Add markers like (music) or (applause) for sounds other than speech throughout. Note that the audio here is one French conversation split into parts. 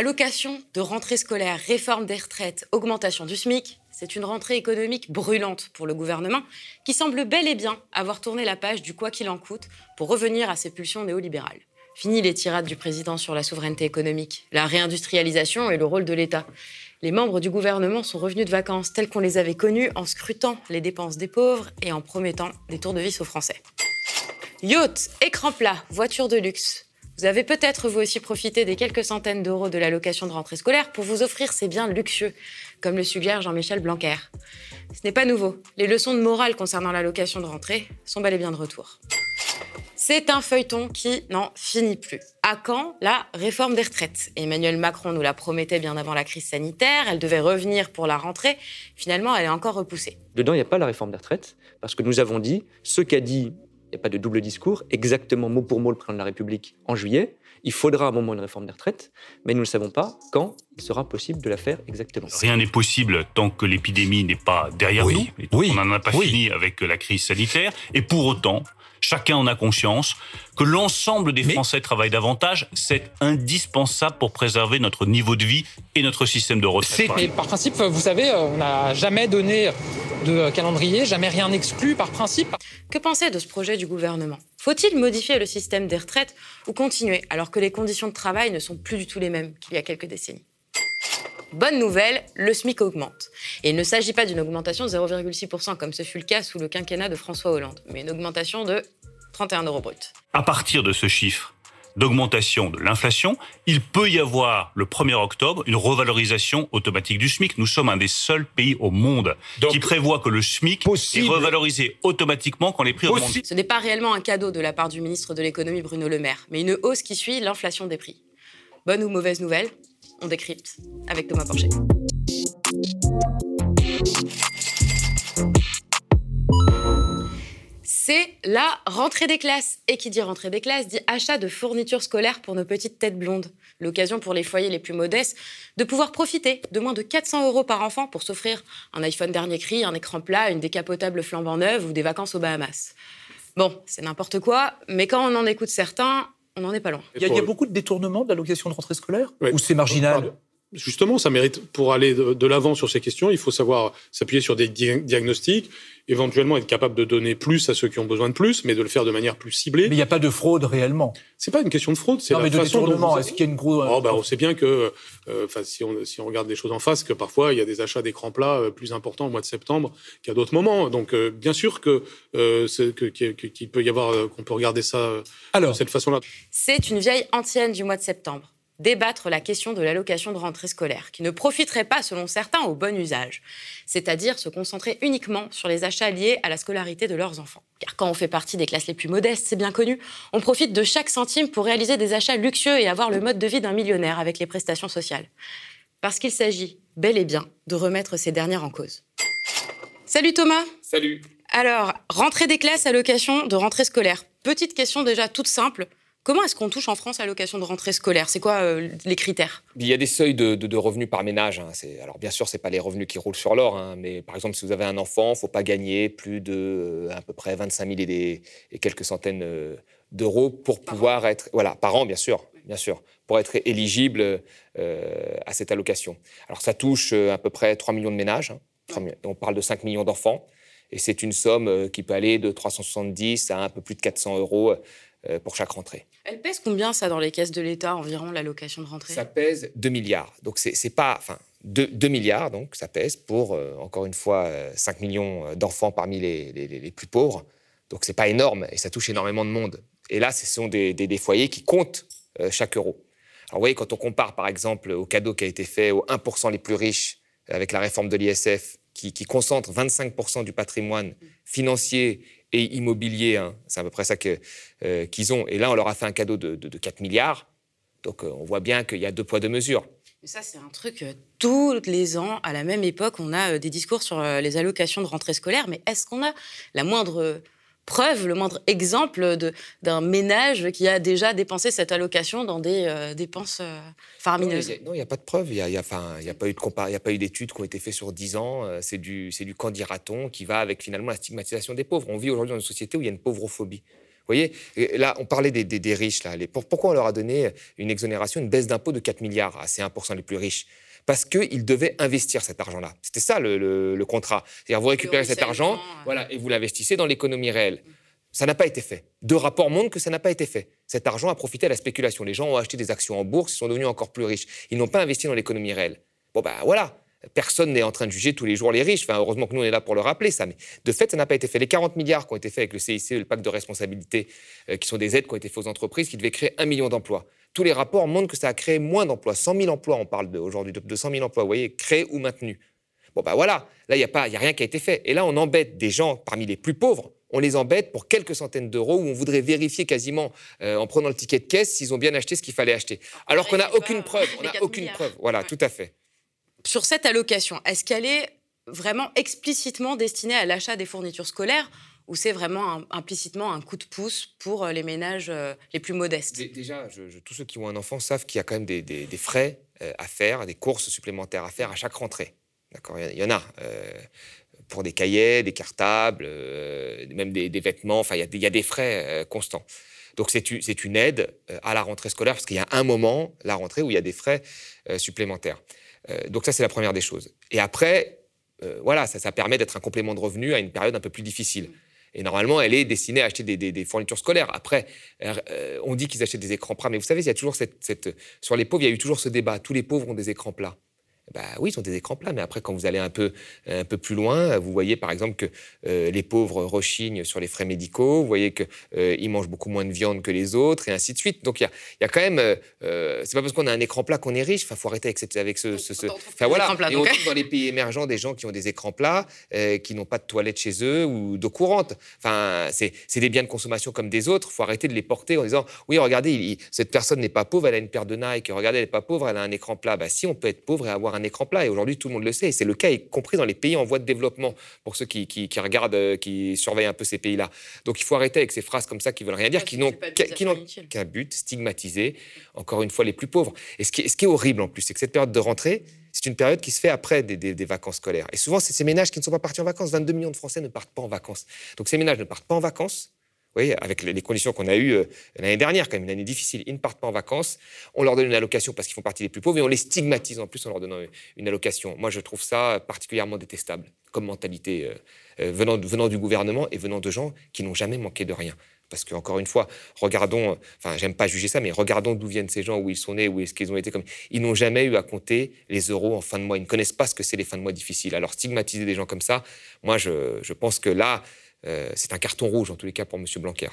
Allocation de rentrée scolaire, réforme des retraites, augmentation du SMIC, c'est une rentrée économique brûlante pour le gouvernement qui semble bel et bien avoir tourné la page du quoi qu'il en coûte pour revenir à ses pulsions néolibérales. Fini les tirades du président sur la souveraineté économique, la réindustrialisation et le rôle de l'État. Les membres du gouvernement sont revenus de vacances tels qu'on les avait connus en scrutant les dépenses des pauvres et en promettant des tours de vis aux Français. Yacht, écran plat, voiture de luxe. Vous avez peut-être vous aussi profité des quelques centaines d'euros de l'allocation de rentrée scolaire pour vous offrir ces biens luxueux, comme le suggère Jean-Michel Blanquer. Ce n'est pas nouveau. Les leçons de morale concernant l'allocation de rentrée sont bel et bien de retour. C'est un feuilleton qui n'en finit plus. À quand la réforme des retraites? Emmanuel Macron nous la promettait bien avant la crise sanitaire, elle devait revenir pour la rentrée. Finalement, elle est encore repoussée. Dedans, il n'y a pas la réforme des retraites, parce que nous avons dit, ce qu'a dit il n'y a pas de double discours, exactement mot pour mot le président de la République en juillet. Il faudra un moment une réforme des retraites, mais nous ne savons pas quand il sera possible de la faire exactement. Rien n'est possible tant que l'épidémie n'est pas derrière nous. Et On n'en a pas fini avec la crise sanitaire. Et pour autant, chacun en a conscience, que l'ensemble des Français travaillent davantage, c'est indispensable pour préserver notre niveau de vie et notre système de retraite. Mais par principe, vous savez, on n'a jamais donné de calendrier, jamais rien exclu par principe. Que penser de ce projet du gouvernement? Faut-il modifier le système des retraites ou continuer alors que les conditions de travail ne sont plus du tout les mêmes qu'il y a quelques décennies? Bonne nouvelle, le SMIC augmente. Et il ne s'agit pas d'une augmentation de 0,6% comme ce fut le cas sous le quinquennat de François Hollande, mais une augmentation de 31 euros brut. À partir de ce chiffre d'augmentation de l'inflation, il peut y avoir le 1er octobre une revalorisation automatique du SMIC. Nous sommes un des seuls pays au monde qui prévoit que le SMIC est revalorisé automatiquement quand les prix augmentent. Ce n'est pas réellement un cadeau de la part du ministre de l'économie Bruno Le Maire, mais une hausse qui suit l'inflation des prix. Bonne ou mauvaise nouvelle on décrypte avec Thomas Porcher. C'est la rentrée des classes. Et qui dit rentrée des classes dit achat de fournitures scolaires pour nos petites têtes blondes. L'occasion pour les foyers les plus modestes de pouvoir profiter de moins de 400 euros par enfant pour s'offrir un iPhone dernier cri, un écran plat, une décapotable flambant neuve ou des vacances aux Bahamas. Bon, c'est n'importe quoi, mais quand on en écoute certains, on n'en est pas loin. Il y, a, beaucoup de détournements de l'allocation de rentrée scolaire Ou c'est marginal Justement, ça mérite, pour aller de, l'avant sur ces questions, il faut savoir s'appuyer sur des diagnostics, éventuellement être capable de donner plus à ceux qui ont besoin de plus, mais de le faire de manière plus ciblée. Mais il n'y a pas de fraude réellement. C'est pas une question de fraude, c'est la mais de façon dont Est-ce qu'il y a une grosse oh, bah, On sait bien que, euh, enfin, si, on, si on regarde les choses en face, que parfois il y a des achats d'écrans plats euh, plus importants au mois de septembre qu'à d'autres moments. Donc, euh, bien sûr que qu'il peut y avoir, qu'on peut regarder ça de cette façon-là. C'est une vieille antienne du mois de septembre débattre la question de l'allocation de rentrée scolaire, qui ne profiterait pas, selon certains, au bon usage, c'est-à-dire se concentrer uniquement sur les achats liés à la scolarité de leurs enfants. Car quand on fait partie des classes les plus modestes, c'est bien connu, on profite de chaque centime pour réaliser des achats luxueux et avoir le mode de vie d'un millionnaire avec les prestations sociales. Parce qu'il s'agit, bel et bien, de remettre ces dernières en cause. Salut Thomas Salut Alors, rentrée des classes, allocation de rentrée scolaire. Petite question déjà toute simple. Comment est-ce qu'on touche en France à l'allocation de rentrée scolaire? C'est quoi euh, les critères? Il y a des seuils de, revenus par ménage. Hein. Alors bien sûr, ce n'est pas les revenus qui roulent sur l'or, hein. mais par exemple, si vous avez un enfant, il ne faut pas gagner plus de euh, à peu près 25 000 et, et quelques centaines euh, d'euros pour pouvoir être... Voilà, par an, bien sûr, bien sûr, pour être éligible à cette allocation. Alors ça touche à peu près 3 millions de ménages. Hein. On parle de 5 millions d'enfants. Et c'est une somme qui peut aller de 370 à un peu plus de 400 euros pour chaque rentrée. Elle pèse combien ça dans les caisses de l'État environ l'allocation de rentrée? Ça pèse 2 milliards. Donc c'est pas, enfin 2, milliards donc ça pèse pour euh, encore une fois 5 euh, millions d'enfants parmi les, les, plus pauvres. Donc c'est pas énorme et ça touche énormément de monde. Et là, ce sont des, des, foyers qui comptent chaque euro. Alors vous voyez, quand on compare par exemple au cadeau qui a été fait aux 1% les plus riches avec la réforme de l'ISF, qui, concentre 25% du patrimoine financier et immobilier. Hein. C'est à peu près ça euh, qu'ils ont. Et là, on leur a fait un cadeau de, 4 milliards. Donc, euh, on voit bien qu'il y a deux poids, deux mesures. Mais ça, c'est un truc, euh, tous les ans, à la même époque, on a des discours sur les allocations de rentrée scolaire. Mais est-ce qu'on a la moindre preuve, le moindre exemple d'un ménage qui a déjà dépensé cette allocation dans des euh, dépenses euh, Non, il n'y a, pas de preuve. Il n'y a, a, pas eu de a pas eu d'études qui ont été faites sur 10 ans. Euh, c'est du, du candidaton qui va avec finalement la stigmatisation des pauvres. On vit aujourd'hui dans une société où il y a une pauvrophobie. voyez, là, on parlait des, riches. Là. pourquoi on leur a donné une exonération, une baisse d'impôt de 4 milliards? À ces 1% les plus riches parce qu'ils devaient investir cet argent-là. C'était ça le, contrat. C'est-à-dire, vous récupérez cet argent voilà, et vous l'investissez dans l'économie réelle. Ça n'a pas été fait. Deux rapports montrent que ça n'a pas été fait. Cet argent a profité à la spéculation. Les gens ont acheté des actions en bourse, ils sont devenus encore plus riches. Ils n'ont pas investi dans l'économie réelle. Bon, ben voilà. Personne n'est en train de juger tous les jours les riches. Enfin, heureusement que nous, on est là pour le rappeler, ça. Mais de fait, ça n'a pas été fait. Les 40 milliards qui ont été faits avec le CIC, le pacte de responsabilité, euh, qui sont des aides qui ont été faites aux entreprises, qui devaient créer un million d'emplois. Tous les rapports montrent que ça a créé moins d'emplois. 100 000 emplois, on parle aujourd'hui de 100 000 emplois, vous voyez, créés ou maintenus. Bon, ben voilà. Là, il n'y a, a rien qui a été fait. Et là, on embête des gens parmi les plus pauvres on les embête pour quelques centaines d'euros où on voudrait vérifier quasiment euh, en prenant le ticket de caisse s'ils ont bien acheté ce qu'il fallait acheter. Alors qu'on n'a aucune preuve. On n'a aucune preuve. Voilà, tout à fait sur cette allocation, est-ce qu'elle est vraiment explicitement destinée à l'achat des fournitures scolaires ou c'est vraiment implicitement un coup de pouce pour euh, les ménages euh, les plus modestes? Déjà, tous ceux qui ont un enfant savent qu'il y a quand même des, frais euh, à faire, des courses supplémentaires à faire à chaque rentrée. D'accord Il y en a. pour des cahiers, des cartables, même des, vêtements. Enfin, il y, a des frais constants. Donc, c'est une aide à la rentrée scolaire parce qu'il y a un moment, la rentrée, où il y a des frais supplémentaires. Donc ça, c'est la première des choses. Et après, voilà, ça, permet d'être un complément de revenu à une période un peu plus difficile. Et normalement, elle est destinée à acheter des, fournitures scolaires. Après, euh, on dit qu'ils achètent des écrans plats, mais vous savez, il y a toujours cette, sur les pauvres, il y a eu toujours ce débat. Tous les pauvres ont des écrans plats. Bah oui, ils ont des écrans plats, mais après, quand vous allez un peu, un peu plus loin, vous voyez par exemple que euh, les pauvres rechignent sur les frais médicaux, vous voyez qu'ils euh, mangent beaucoup moins de viande que les autres, et ainsi de suite. Donc il y a, y a, quand même. Euh, c'est pas parce qu'on a un écran plat qu'on est riche, il faut arrêter avec, cette, avec ce. ce, Enfin voilà, et on trouve dans les pays émergents des gens qui ont des écrans plats, qui n'ont pas de toilettes chez eux ou d'eau courante. Enfin, c'est des biens de consommation comme des autres, il faut arrêter de les porter en disant oui, regardez, cette personne n'est pas pauvre, elle a une paire de Nike, regardez, elle n'est pas pauvre, elle a un écran plat. Bah si, on peut être pauvre et avoir un un écran plat. Et aujourd'hui, tout le monde le sait. Et c'est le cas, y compris dans les pays en voie de développement, pour ceux qui, regardent, euh, qui surveillent un peu ces pays-là. Donc il faut arrêter avec ces phrases comme ça qui veulent rien dire, qui n'ont qu'un but, stigmatiser, encore une fois, les plus pauvres. Et ce qui, est horrible en plus, c'est que cette période de rentrée, c'est une période qui se fait après des, vacances scolaires. Et souvent, c'est ces ménages qui ne sont pas partis en vacances. 22 millions de Français ne partent pas en vacances. Donc ces ménages ne partent pas en vacances. Oui, avec les conditions qu'on a eues euh, l'année dernière, quand même une année difficile, ils ne partent pas en vacances, on leur donne une allocation parce qu'ils font partie des plus pauvres et on les stigmatise en plus en leur donnant une allocation. Moi, je trouve ça particulièrement détestable comme mentalité euh, euh, venant, du gouvernement et venant de gens qui n'ont jamais manqué de rien. Parce qu'encore une fois, regardons, enfin, j'aime pas juger ça, mais regardons d'où viennent ces gens, où ils sont nés, où est-ce qu'ils ont été comme. Ils n'ont jamais eu à compter les euros en fin de mois. Ils ne connaissent pas ce que c'est les fins de mois difficiles. Alors, stigmatiser des gens comme ça, moi, je pense que là, euh, c'est un carton rouge, en tous les cas, pour M. Blanquer.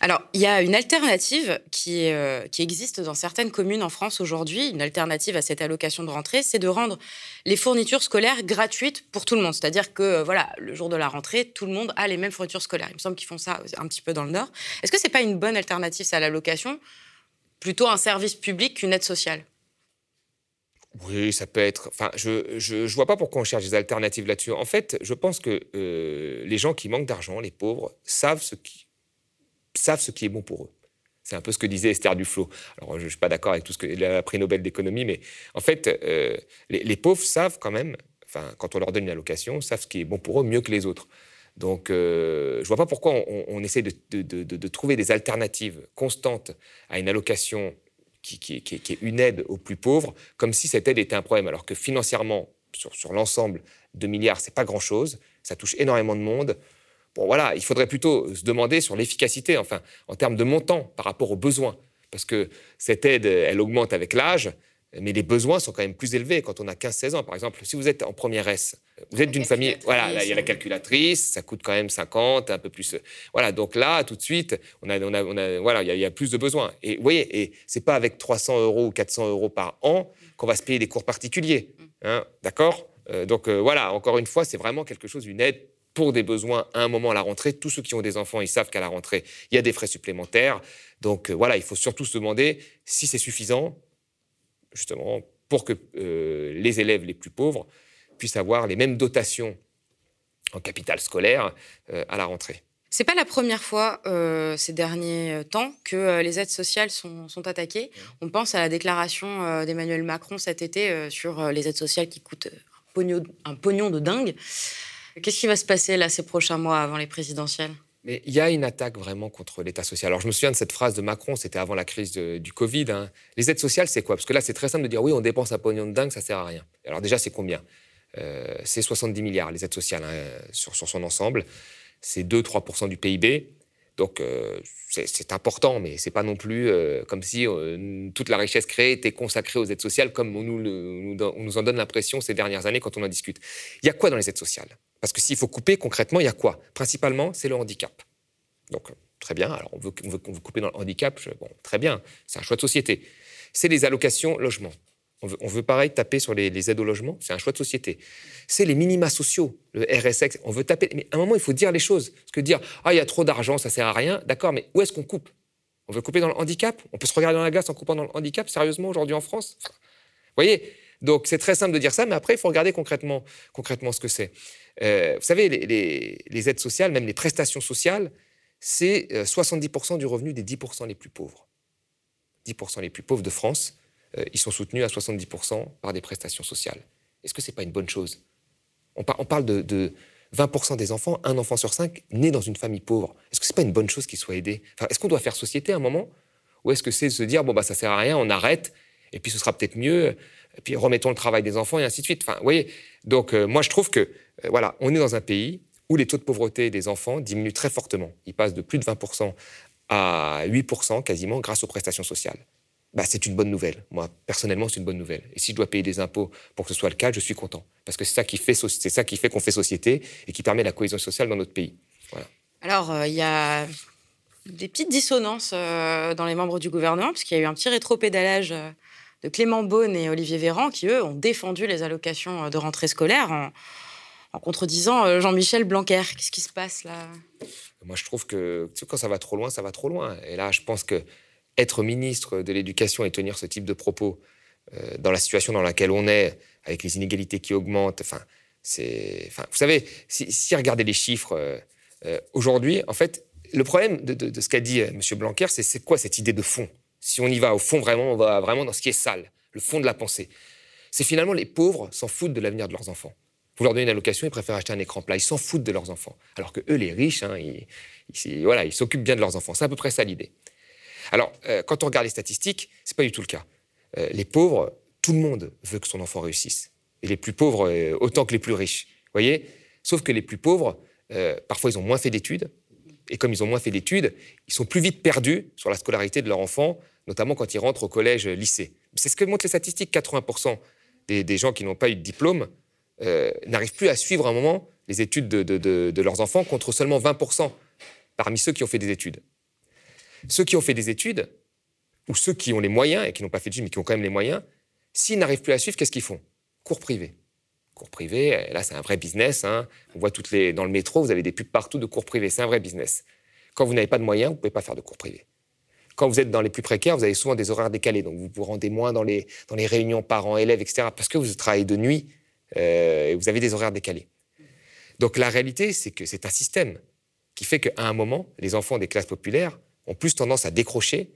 Alors, il y a une alternative qui, euh, qui existe dans certaines communes en France aujourd'hui, une alternative à cette allocation de rentrée, c'est de rendre les fournitures scolaires gratuites pour tout le monde. C'est-à-dire que, euh, voilà, le jour de la rentrée, tout le monde a les mêmes fournitures scolaires. Il me semble qu'ils font ça un petit peu dans le Nord. Est-ce que ce n'est pas une bonne alternative, à l'allocation? Plutôt un service public qu'une aide sociale? Oui, ça peut être. Enfin, je ne vois pas pourquoi on cherche des alternatives là-dessus. En fait, je pense que euh, les gens qui manquent d'argent, les pauvres, savent ce, qui, savent ce qui est bon pour eux. C'est un peu ce que disait Esther Duflo. Alors, je ne suis pas d'accord avec tout ce que le prix Nobel d'économie, mais en fait, euh, les, pauvres savent quand même, enfin, quand on leur donne une allocation, savent ce qui est bon pour eux mieux que les autres. Donc, euh, je ne vois pas pourquoi on, essaie de, de, trouver des alternatives constantes à une allocation qui, est une aide aux plus pauvres, comme si cette aide était un problème, alors que financièrement, sur, l'ensemble, 2 milliards, c'est pas grand-chose, ça touche énormément de monde. Bon, voilà, il faudrait plutôt se demander sur l'efficacité, enfin, en termes de montant par rapport aux besoins, parce que cette aide, elle augmente avec l'âge, mais les besoins sont quand même plus élevés quand on a 15-16 ans. Par exemple, si vous êtes en première S, vous êtes d'une famille, voilà, il y a la calculatrice, ça coûte quand même 50, un peu plus. Voilà, donc là, tout de suite, on a, on a, voilà, il y, a, plus de besoins. Et vous voyez, et c'est pas avec 300 euros ou 400 euros par an qu'on va se payer des cours particuliers, hein, d'accord? Euh, Donc euh, voilà, encore une fois, c'est vraiment quelque chose, une aide pour des besoins à un moment à la rentrée. Tous ceux qui ont des enfants, ils savent qu'à la rentrée, il y a des frais supplémentaires. Donc euh, voilà, il faut surtout se demander si c'est suffisant justement pour que euh, les élèves les plus pauvres puissent avoir les mêmes dotations en capital scolaire euh, à la rentrée. C'est pas la première fois euh, ces derniers temps que les aides sociales sont, sont, attaquées. On pense à la déclaration d'Emmanuel Macron cet été sur les aides sociales qui coûtent un pognon, de dingue. Qu'est-ce qui va se passer là ces prochains mois avant les présidentielles? Mais il y a une attaque vraiment contre l'État social. Alors je me souviens de cette phrase de Macron, c'était avant la crise du Covid. Hein. Les aides sociales, c'est quoi? Parce que là, c'est très simple de dire oui, on dépense un pognon de dingue, ça sert à rien. Alors déjà, c'est combien? Euh, C'est 70 milliards, les aides sociales, hein, sur, son ensemble. C'est 2-3% du PIB. Donc euh, c'est important, mais c'est pas non plus euh, comme si toute la richesse créée était consacrée aux aides sociales, comme on nous en donne l'impression ces dernières années quand on en discute. Il y a quoi dans les aides sociales? Parce que s'il faut couper concrètement, il y a quoi? Principalement, c'est le handicap. Donc très bien, alors on veut, couper dans le handicap, bon, très bien, c'est un choix de société. C'est les allocations logement. On veut, pareil taper sur les, aides au logement, c'est un choix de société. C'est les minima sociaux, le RSX, on veut taper. Mais à un moment, il faut dire les choses. Parce que dire, ah, il y a trop d'argent, ça sert à rien, d'accord, mais où est-ce qu'on coupe? On veut couper dans le handicap? On peut se regarder dans la glace en coupant dans le handicap, sérieusement, aujourd'hui en France? Vous voyez? Donc, c'est très simple de dire ça, mais après, il faut regarder concrètement, concrètement ce que c'est. Euh, vous savez, les, aides sociales, même les prestations sociales, c'est 70% euh, du revenu des 10% les plus pauvres. 10% les plus pauvres de France euh, ils sont soutenus à 70% par des prestations sociales. Est-ce que ce n'est pas une bonne chose? On, parle de, 20% des enfants, un enfant sur cinq, nés dans une famille pauvre. Est-ce que ce n'est pas une bonne chose qu'ils soient aidés? Est-ce qu'on doit faire société à un moment? Ou est-ce que c'est se dire, bon, bah, ça sert à rien, on arrête, et puis ce sera peut-être mieux, et puis remettons le travail des enfants, et ainsi de suite. Enfin, vous voyez Donc, euh, moi, je trouve que, euh, voilà, on est dans un pays où les taux de pauvreté des enfants diminuent très fortement. Ils passent de plus de 20% à 8% quasiment grâce aux prestations sociales bah, c'est une bonne nouvelle. Moi, personnellement, c'est une bonne nouvelle. Et si je dois payer des impôts pour que ce soit le cas, je suis content. Parce que c'est ça qui fait, c'est ça qui fait qu'on fait société et qui permet la cohésion sociale dans notre pays. Alors, euh, il y a des petites dissonances euh, dans les membres du gouvernement, puisqu'il y a eu un petit rétropédalage euh, de Clément Beaune et Olivier Véran, qui, eux, ont défendu les allocations de rentrée scolaire en, contredisant Jean-Michel Blanquer. Qu'est-ce qui se passe là? Moi, je trouve que quand ça va trop loin, ça va trop loin. Et là, je pense que être ministre de l'Éducation et tenir ce type de propos euh, dans la situation dans laquelle on est, avec les inégalités qui augmentent, enfin, c'est, vous savez, si, si regardez les chiffres euh, euh, aujourd'hui, en fait, le problème de, ce qu'a dit M. Blanquer, c'est quoi cette idée de fond? Si on y va au fond vraiment, on va vraiment dans ce qui est sale, le fond de la pensée. C'est finalement les pauvres s'en foutent de l'avenir de leurs enfants. Vous leur donnez une allocation, ils préfèrent acheter un écran plat. Ils s'en foutent de leurs enfants. Alors que eux, les riches, hein, ils, voilà, ils s'occupent bien de leurs enfants. C'est à peu près ça l'idée. Alors, euh, quand on regarde les statistiques, c'est pas du tout le cas. Euh, les pauvres, tout le monde veut que son enfant réussisse. Et les plus pauvres, euh, autant que les plus riches. voyez? Sauf que les plus pauvres, parfois, ils ont moins fait d'études. Et comme ils ont moins fait d'études, ils sont plus vite perdus sur la scolarité de leur enfant, notamment quand ils rentrent au collège, lycée. C'est ce que montrent les statistiques. 80% des, gens qui n'ont pas eu de diplôme n'arrivent plus à suivre à un moment les études de leurs enfants, contre seulement 20% parmi ceux qui ont fait des études. Ceux qui ont fait des études, ou ceux qui ont les moyens, et qui n'ont pas fait d'études, mais qui ont quand même les moyens, s'ils n'arrivent plus à suivre, qu'est-ce qu'ils font? Cours privé. Cours privé, là, c'est un vrai business. Hein. On voit toutes les, dans le métro, vous avez des pubs partout de cours privés. C'est un vrai business. Quand vous n'avez pas de moyens, vous ne pouvez pas faire de cours privés. Quand vous êtes dans les plus précaires, vous avez souvent des horaires décalés. Donc, vous vous rendez moins dans les, dans les réunions parents-élèves, etc. Parce que vous travaillez de nuit euh, et vous avez des horaires décalés. Donc, la réalité, c'est que c'est un système qui fait qu'à un moment, les enfants des classes populaires ont plus tendance à décrocher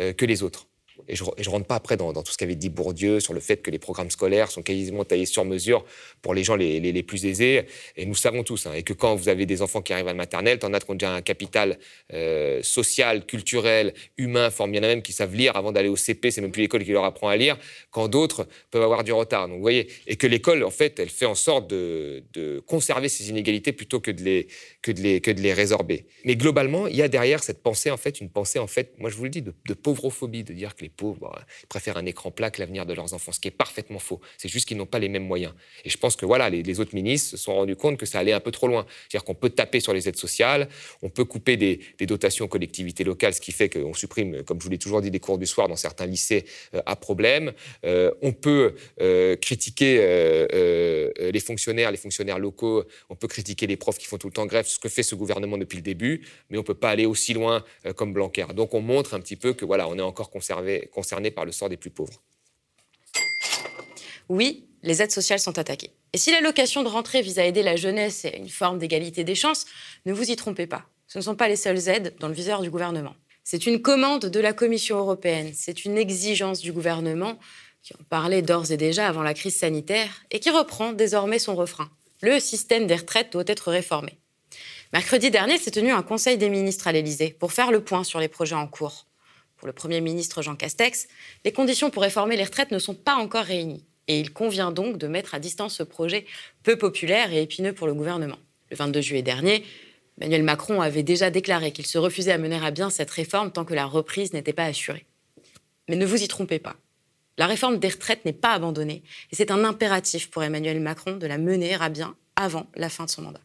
euh, que les autres. Et je ne rentre pas après dans, tout ce qu'avait dit Bourdieu sur le fait que les programmes scolaires sont quasiment taillés sur mesure pour les gens les, plus aisés. Et nous savons tous, hein, et que quand vous avez des enfants qui arrivent à la maternelle, t'en as qui ont déjà un capital euh, social, culturel, humain, fort bien même qui savent lire avant d'aller au CP, c'est même plus l'école qui leur apprend à lire, quand d'autres peuvent avoir du retard. Donc vous voyez, et que l'école, en fait, elle fait en sorte de, conserver ces inégalités plutôt que de, les, que, de les, que de les résorber. Mais globalement, il y a derrière cette pensée, en fait, une pensée, en fait, moi je vous le dis, de, de pauvrophobie, de dire que les pauvres ils préfèrent un écran plat que l'avenir de leurs enfants, ce qui est parfaitement faux. C'est juste qu'ils n'ont pas les mêmes moyens. Et je pense que voilà, les, autres ministres se sont rendus compte que ça allait un peu trop loin. C'est-à-dire qu'on peut taper sur les aides sociales, on peut couper des, dotations aux collectivités locales, ce qui fait qu'on supprime, comme je vous l'ai toujours dit, des cours du soir dans certains lycées euh, à problème. Euh, on peut euh, critiquer les fonctionnaires, les fonctionnaires locaux, on peut critiquer les profs qui font tout le temps grève, ce que fait ce gouvernement depuis le début, mais on ne peut pas aller aussi loin comme Blanquer. Donc on montre un petit peu que voilà, on est encore conservé, concerné par le sort des plus pauvres. Oui, les aides sociales sont attaquées. Et si l'allocation de rentrée vise à aider la jeunesse et une forme d'égalité des chances, ne vous y trompez pas. Ce ne sont pas les seules aides dans le viseur du gouvernement. C'est une commande de la Commission européenne, c'est une exigence du gouvernement qui en parlait d'ores et déjà avant la crise sanitaire et qui reprend désormais son refrain. Le système des retraites doit être réformé. Mercredi dernier s'est tenu un conseil des ministres à l'Élysée pour faire le point sur les projets en cours. Pour le Premier ministre Jean Castex, les conditions pour réformer les retraites ne sont pas encore réunies. Et il convient donc de mettre à distance ce projet peu populaire et épineux pour le gouvernement. Le 22 juillet dernier, Emmanuel Macron avait déjà déclaré qu'il se refusait à mener à bien cette réforme tant que la reprise n'était pas assurée. Mais ne vous y trompez pas. La réforme des retraites n'est pas abandonnée et c'est un impératif pour Emmanuel Macron de la mener à bien avant la fin de son mandat.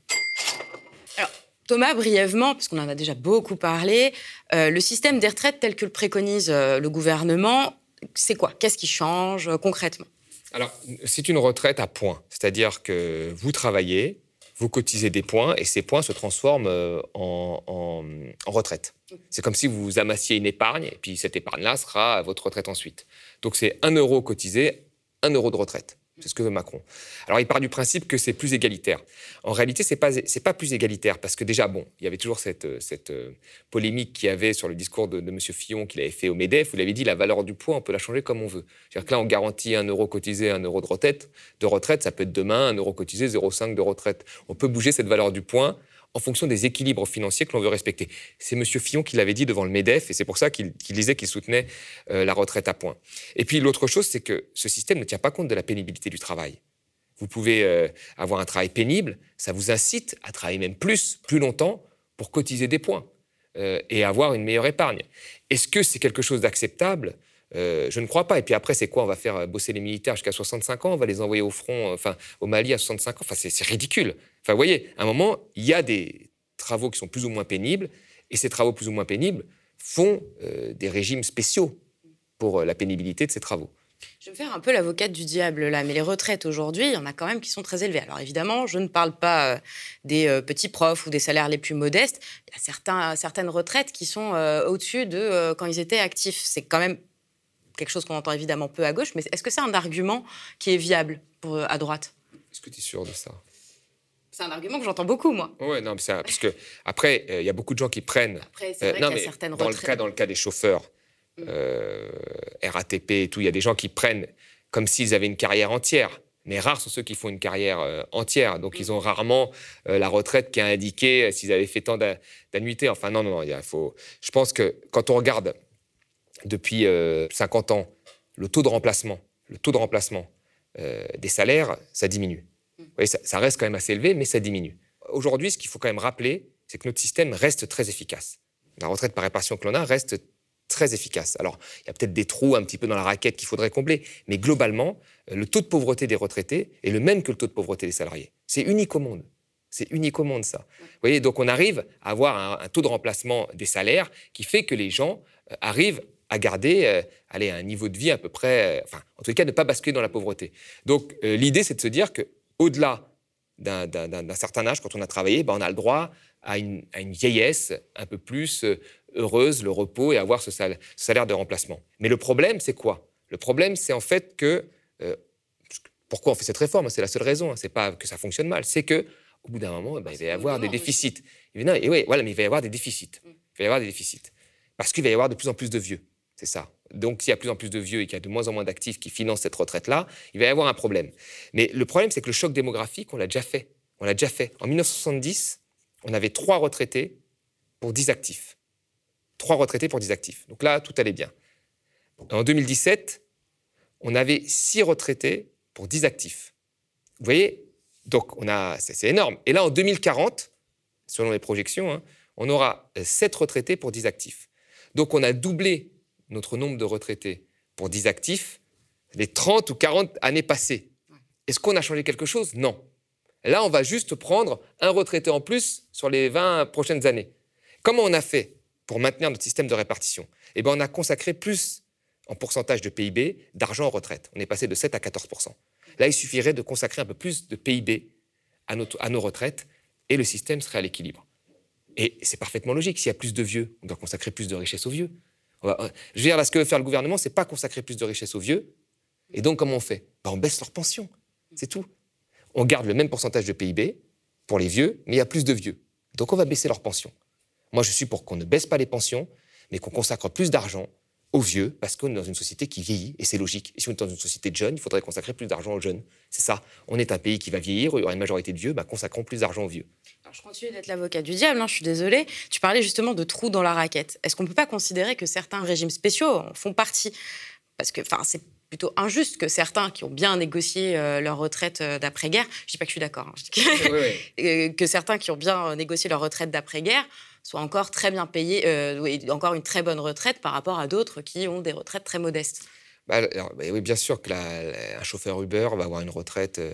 Thomas, brièvement, parce qu'on en a déjà beaucoup parlé, euh, le système des retraites tel que le préconise euh, le gouvernement, c'est quoi? Qu'est-ce qui change euh, concrètement? Alors, c'est une retraite à points, c'est-à-dire que vous travaillez, vous cotisez des points et ces points se transforment en, en retraite. C'est comme si vous amassiez une épargne et puis cette épargne-là sera votre retraite ensuite. Donc c'est 1 euro cotisé, 1 euro de retraite. C'est ce que veut Macron. Alors, il part du principe que c'est plus égalitaire. En réalité, c'est pas pas plus égalitaire parce que déjà, bon, il y avait toujours cette, cette euh, polémique qu'il y avait sur le discours de, M. Fillon qu'il avait fait au Medef. Vous l'avez dit, la valeur du poids, on peut la changer comme on veut. C'est-à-dire que là, on garantit un euro cotisé, un euro de retraite. De retraite, ça peut être demain un euro cotisé, 0,5 de retraite. On peut bouger cette valeur du point en fonction des équilibres financiers que l'on veut respecter. C'est M. Fillon qui l'avait dit devant le MEDEF, et c'est pour ça qu'il disait qu'il soutenait euh, la retraite à point. Et puis l'autre chose, c'est que ce système ne tient pas compte de la pénibilité du travail. Vous pouvez euh, avoir un travail pénible, ça vous incite à travailler même plus, plus longtemps, pour cotiser des points euh, et avoir une meilleure épargne. Est-ce que c'est quelque chose d'acceptable? Je ne crois pas. Et puis après, c'est quoi? On va faire bosser les militaires jusqu'à 65 ans, on va les envoyer au front, enfin au Mali à 65 ans. Enfin, c'est ridicule. Enfin, vous voyez, à un moment, il y a des travaux qui sont plus ou moins pénibles, et ces travaux plus ou moins pénibles font euh, des régimes spéciaux pour euh, la pénibilité de ces travaux. Je vais me faire un peu l'avocate du diable là, mais les retraites aujourd'hui, il y en a quand même qui sont très élevées. Alors évidemment, je ne parle pas euh, des petits profs ou des salaires les plus modestes. Il y a certains, certaines retraites qui sont au-dessus de quand ils étaient actifs. C'est quand même quelque chose qu'on entend évidemment peu à gauche, mais est-ce que c'est un argument qui est viable pour, à droite? Est-ce que tu es sûr de ça? C'est un argument que j'entends beaucoup, moi. Oui, non, parce que après, euh, il y a beaucoup de gens qui prennent. Après, c'est vrai euh, qu'il y a certaines dans le cas, dans le cas des chauffeurs, mm. euh, RATP et tout, il y a des gens qui prennent comme s'ils avaient une carrière entière. Mais rares sont ceux qui font une carrière entière. Donc, ils ont rarement la retraite qui a indiqué s'ils avaient fait tant d'annuités. Enfin, non, non, non. Il faut... Je pense que quand on regarde depuis 50 ans le taux de remplacement, le taux de remplacement des salaires, ça diminue ça, reste quand même assez élevé, mais ça diminue. Aujourd'hui, ce qu'il faut quand même rappeler, c'est que notre système reste très efficace. La retraite par répartition que l'on a reste très efficace. Alors, il y a peut-être des trous un petit peu dans la raquette qu'il faudrait combler, mais globalement, euh, le taux de pauvreté des retraités est le même que le taux de pauvreté des salariés. C'est unique au monde. C'est unique au monde, ça. Vous voyez, donc on arrive à avoir un, taux de remplacement des salaires qui fait que les gens euh, arrivent à garder euh, aller à un niveau de vie à peu près, enfin, en tout cas, ne pas basculer dans la pauvreté. Donc, l'idée, c'est de se dire que au-delà d'un certain âge, quand on a travaillé, ben on a le droit à une, vieillesse un peu plus euh, heureuse, le repos et avoir ce salaire, de remplacement. Mais le problème, c'est quoi? Le problème, c'est en fait que euh, pourquoi on fait cette réforme? C'est la seule raison. Hein, c'est pas que ça fonctionne mal. C'est que au bout d'un moment, ben, il va y avoir des déficits. et oui, voilà, mais il va y avoir des déficits. Il va y avoir des déficits parce qu'il va y avoir de plus en plus de vieux. C'est ça. Donc, s'il y a plus en plus de vieux et qu'il y a de moins en moins d'actifs qui financent cette retraite-là, il va y avoir un problème. Mais le problème, c'est que le choc démographique, on l'a déjà fait. On l'a déjà fait. En 1970, on avait trois retraités pour 10 actifs. Trois retraités pour 10 actifs. Donc là, tout allait bien. En 2017, on avait six retraités pour 10 actifs. Vous voyez? Donc, on a, c'est énorme. Et là, en 2040, selon les projections, hein, on aura 7 retraités pour 10 actifs. Donc, on a doublé notre nombre de retraités pour 10 actifs les 30 ou 40 années passées. Est-ce qu'on a changé quelque chose? Non. Là, on va juste prendre un retraité en plus sur les 20 prochaines années. Comment on a fait pour maintenir notre système de répartition? Eh bien, on a consacré plus en pourcentage de PIB d'argent en retraite. On est passé de 7 à 14 Là, il suffirait de consacrer un peu plus de PIB à, à nos retraites et le système serait à l'équilibre. Et c'est parfaitement logique. S'il y a plus de vieux, on doit consacrer plus de richesses aux vieux. Je veux dire, ce que veut faire le gouvernement, c'est pas consacrer plus de richesses aux vieux. Et donc, comment on fait? Ben, On baisse leur pension. C'est tout. On garde le même pourcentage de PIB pour les vieux, mais il y a plus de vieux. Donc, on va baisser leur pension. Moi, je suis pour qu'on ne baisse pas les pensions, mais qu'on consacre plus d'argent aux vieux, parce qu'on est dans une société qui vieillit, et c'est logique. Et si on est dans une société de jeunes, il faudrait consacrer plus d'argent aux jeunes. C'est ça. On est un pays qui va vieillir, il y aura une majorité de vieux, bah, consacrons plus d'argent aux vieux. Alors, je continue d'être l'avocat du diable, hein, je suis désolée. Tu parlais justement de trous dans la raquette. Est-ce qu'on ne peut pas considérer que certains régimes spéciaux font partie? Parce que c'est plutôt injuste que certains qui ont bien négocié euh, leur retraite euh, d'après-guerre, je dis pas que je suis d'accord, hein, (laughs) que certains qui ont bien négocié leur retraite d'après-guerre soient encore très bien payés, euh, encore une très bonne retraite par rapport à d'autres qui ont des retraites très modestes. Bah, bah oui, bien sûr que un chauffeur Uber va avoir une retraite euh,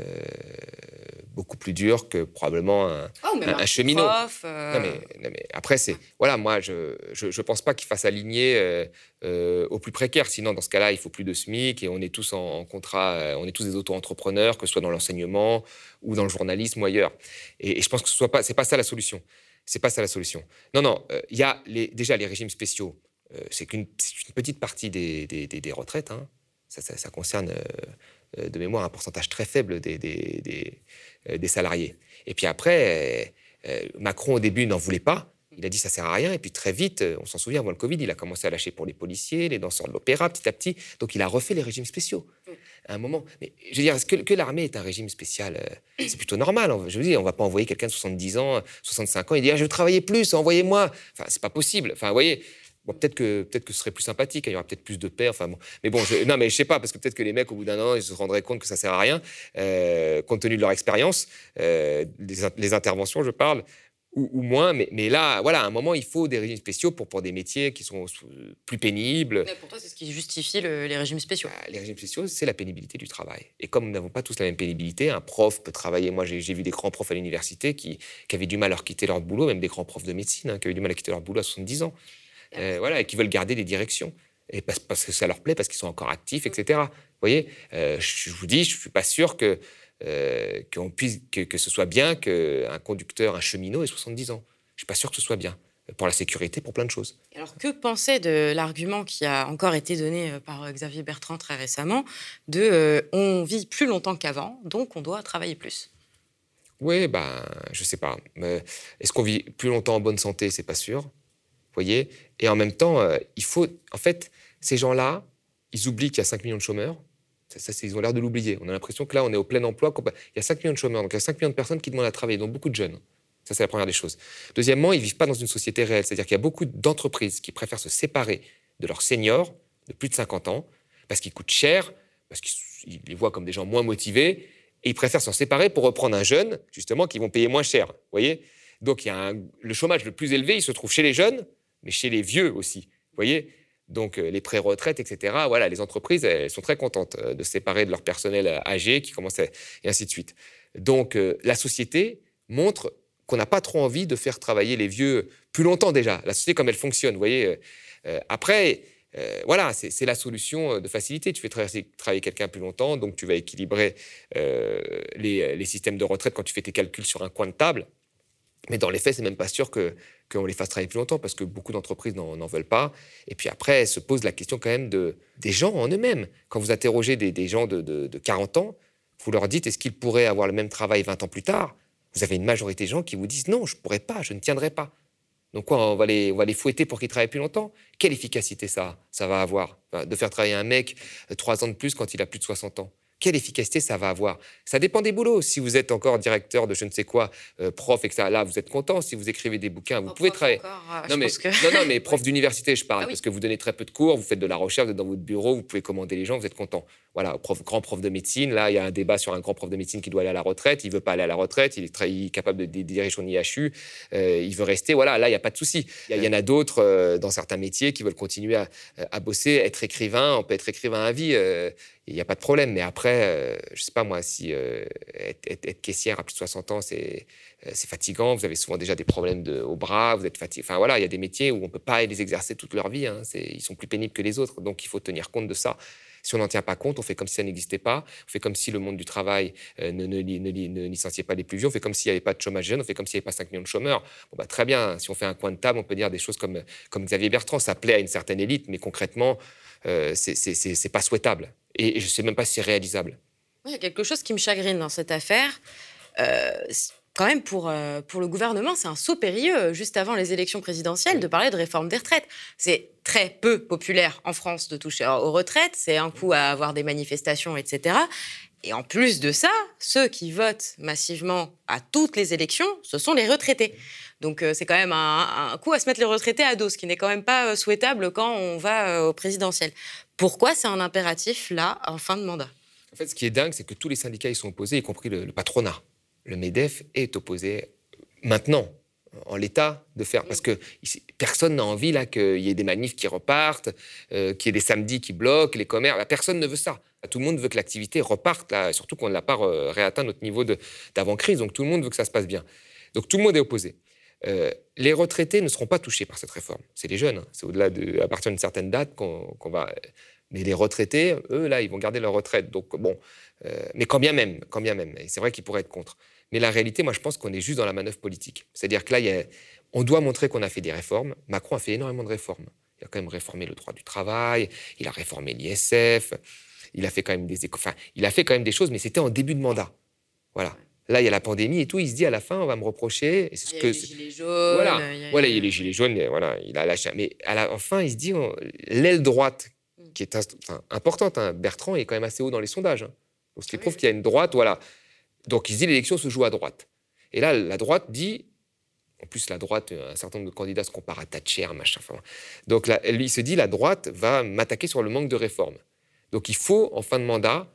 beaucoup plus dure que probablement un, oh, un, cheminot. Euh. Non, mais, après, c'est voilà, moi, je je, pense pas qu'il fasse aligner euh, au plus précaire. Sinon, dans ce cas-là, il faut plus de SMIC et on est tous en, contrat, on est tous des auto-entrepreneurs, que ce soit dans l'enseignement ou dans le journalisme ou ailleurs. Et, je pense que ce soit pas, c'est pas ça la solution. C'est pas ça la solution. Non, non, il y a déjà les régimes spéciaux euh, c'est qu'une petite partie des, retraites. Hein. Ça, concerne euh, de mémoire un pourcentage très faible des, salariés. Et puis après, euh, Macron au début n'en voulait pas. Il a dit ça sert à rien. Et puis très vite, on s'en souvient, avant le Covid, il a commencé à lâcher pour les policiers, les danseurs de l'opéra, petit à petit. Donc il a refait les régimes spéciaux. À un moment. Mais je veux dire, est-ce que, l'armée est un régime spécial C'est plutôt normal. Je veux dire, on va pas envoyer quelqu'un de 70 ans, 65 ans et dire je veux travailler plus, envoyez-moi. Enfin, c'est pas possible. Enfin, voyez, peut-être que peut-être que ce serait plus sympathique, il y aura peut-être plus de paix. Enfin bon, mais bon, je, non, mais je sais pas parce que peut-être que les mecs au bout d'un an ils se rendraient compte que ça sert à rien, euh, compte tenu de leur expérience, euh, les, interventions, je parle, ou, moins. Mais, mais, là, voilà, à un moment, il faut des régimes spéciaux pour pour des métiers qui sont plus pénibles. pour toi, c'est ce qui justifie les régimes spéciaux. Bah, les régimes spéciaux, c'est la pénibilité du travail. Et comme nous n'avons pas tous la même pénibilité, un prof peut travailler. Moi, j'ai vu des grands profs à l'université qui, qui, avaient du mal à quitter leur boulot, même des grands profs de médecine hein, qui avaient du mal à quitter leur boulot à 70 ans. Euh, voilà, et qui veulent garder des directions. Et parce, que ça leur plaît, parce qu'ils sont encore actifs, etc. Vous voyez, euh, je vous dis, je ne suis pas sûr que, euh, puisse, que, ce soit bien qu'un conducteur, un cheminot ait 70 ans. Je ne suis pas sûr que ce soit bien pour la sécurité, pour plein de choses. Alors, que penser de l'argument qui a encore été donné par Xavier Bertrand très récemment de on vit plus longtemps qu'avant, donc on doit travailler plus? Oui, ben, je sais pas. Est-ce qu'on vit plus longtemps en bonne santé? C'est pas sûr voyez? Et en même temps, euh, il faut. En fait, ces gens-là, ils oublient qu'il y a 5 millions de chômeurs. Ça, ils ont l'air de l'oublier. On a l'impression que là, on est au plein emploi. Il y a 5 millions de chômeurs, donc il y a 5 millions de personnes qui demandent à travailler, donc beaucoup de jeunes. Ça, c'est la première des choses. Deuxièmement, ils ne vivent pas dans une société réelle. C'est-à-dire qu'il y a beaucoup d'entreprises qui préfèrent se séparer de leurs seniors de plus de 50 ans parce qu'ils coûtent cher, parce qu'ils les voient comme des gens moins motivés, et ils préfèrent s'en séparer pour reprendre un jeune, justement, qui vont payer moins cher. Vous voyez? Donc, il y a le chômage le plus élevé, il se trouve chez les jeunes, mais chez les vieux aussi. Vous voyez? Donc euh, les pré-retraites, etc. Voilà, les entreprises, elles sont très contentes euh, de se séparer de leur personnel euh, âgé qui commence et ainsi de suite. Donc la société montre qu'on n'a pas trop envie de faire travailler les vieux plus longtemps déjà. La société comme elle fonctionne, vous voyez. après, voilà, c'est la solution de facilité. Tu fais travailler, quelqu'un plus longtemps, donc tu vas équilibrer les, les, systèmes de retraite quand tu fais tes calculs sur un coin de table. Mais dans les faits, c'est même pas sûr qu'on les fasse travailler plus longtemps parce que beaucoup d'entreprises n'en veulent pas. Et puis après, se pose la question quand même de, des gens en eux-mêmes. Quand vous interrogez des, gens de, de, 40 ans, vous leur dites est-ce qu'ils pourraient avoir le même travail 20 ans plus tard? Vous avez une majorité de gens qui vous disent non, je ne pourrais pas, je ne tiendrai pas. Donc quoi, on va les, on va les fouetter pour qu'ils travaillent plus longtemps? Quelle efficacité ça, ça va avoir? De faire travailler un mec 3 ans de plus quand il a plus de 60 ans quelle efficacité ça va avoir Ça dépend des boulots. Si vous êtes encore directeur de je ne sais quoi, euh, prof, etc., là, vous êtes content. Si vous écrivez des bouquins, vous pouvez travailler. Euh, non, mais, non, non, mais (laughs) prof d'université, je parle, ah parce que vous donnez très peu de cours, vous faites de la recherche, vous êtes dans votre bureau, vous pouvez commander les gens, vous êtes content. Voilà, prof, grand prof de médecine, là, il y a un débat sur un grand prof de médecine qui doit aller à la retraite. Il veut pas aller à la retraite, il est, très, capable de, diriger son IHU, euh, il veut rester. Voilà, là, il n'y a pas de souci. Il y, en a d'autres dans certains métiers qui veulent continuer à, à, bosser, être écrivain. On peut être écrivain à vie il n'y a pas de problème. Mais après, euh, je ne sais pas moi, si euh, être, caissière à plus de 60 ans, euh, c'est fatigant. Vous avez souvent déjà des problèmes de, au bras, vous êtes fatigué. Enfin voilà, il y a des métiers où on ne peut pas les exercer toute leur vie. Hein. Ils sont plus pénibles que les autres. Donc il faut tenir compte de ça. Si on n'en tient pas compte, on fait comme si ça n'existait pas. On fait comme si le monde du travail ne, ne, ne, licenciait pas les plus vieux. On fait comme s'il n'y avait pas de chômage jeune. On fait comme s'il n'y avait pas 5 millions de chômeurs. Bah, très bien. Si on fait un coin de table, on peut dire des choses comme, comme Xavier Bertrand. Ça plaît à une certaine élite, mais concrètement, euh, c'est pas souhaitable. Et, je ne sais même pas si c'est réalisable. Il y a quelque chose qui me chagrine dans cette affaire. Euh, quand même, pour, euh, pour le gouvernement, c'est un saut périlleux, juste avant les élections présidentielles, de parler de réforme des retraites. C'est très peu populaire en France de toucher aux retraites. C'est un coup à avoir des manifestations, etc. Et en plus de ça, ceux qui votent massivement à toutes les élections, ce sont les retraités. Donc euh, c'est quand même un, coup à se mettre les retraités à dos, ce qui n'est quand même pas euh, souhaitable quand on va au présidentiel. Pourquoi c'est un impératif là, en fin de mandat? En fait, ce qui est dingue, c'est que tous les syndicats y sont opposés, y compris le patronat le MEDEF est opposé maintenant en l'état de faire. Parce que personne n'a envie là qu'il y ait des manifs qui repartent, euh, qu'il y ait des samedis qui bloquent, les commerces. Personne ne veut ça. Tout le monde veut que l'activité reparte, surtout qu'on n'a pas réatteint notre niveau d'avant-crise. Donc tout le monde veut que ça se passe bien. Donc tout le monde est opposé. Euh, les retraités ne seront pas touchés par cette réforme. C'est les jeunes. Hein. C'est au-delà de, à partir d'une certaine date qu'on va. Mais les retraités, eux, là, ils vont garder leur retraite. Donc bon, euh, mais quand bien même, quand bien même. Et c'est vrai qu'ils pourraient être contre. Mais la réalité, moi, je pense qu'on est juste dans la manœuvre politique. C'est-à-dire que là, on doit montrer qu'on a fait des réformes. Macron a fait énormément de réformes. Il a quand même réformé le droit du travail, il a réformé l'ISF, il a fait quand même des, enfin, il a fait quand même des choses, mais c'était en début de mandat. Voilà. Là, il y a la pandémie et tout. Il se dit à la fin, on va me reprocher. Ce il y a les gilets jaunes. Voilà. Il y a, voilà, il y a les gilets jaunes. Voilà, il a lâché. Mais à la fin, il se dit l'aile droite, mm. qui est importante. Hein. Bertrand est quand même assez haut dans les sondages. Hein. Donc, ce qui prouve qu'il y a une droite. Voilà. Donc il se dit l'élection se joue à droite. Et là, la droite dit, en plus la droite, un certain nombre de candidats se comparent à Thatcher, machin. donc lui, il se dit, la droite va m'attaquer sur le manque de réforme. Donc il faut, en fin de mandat,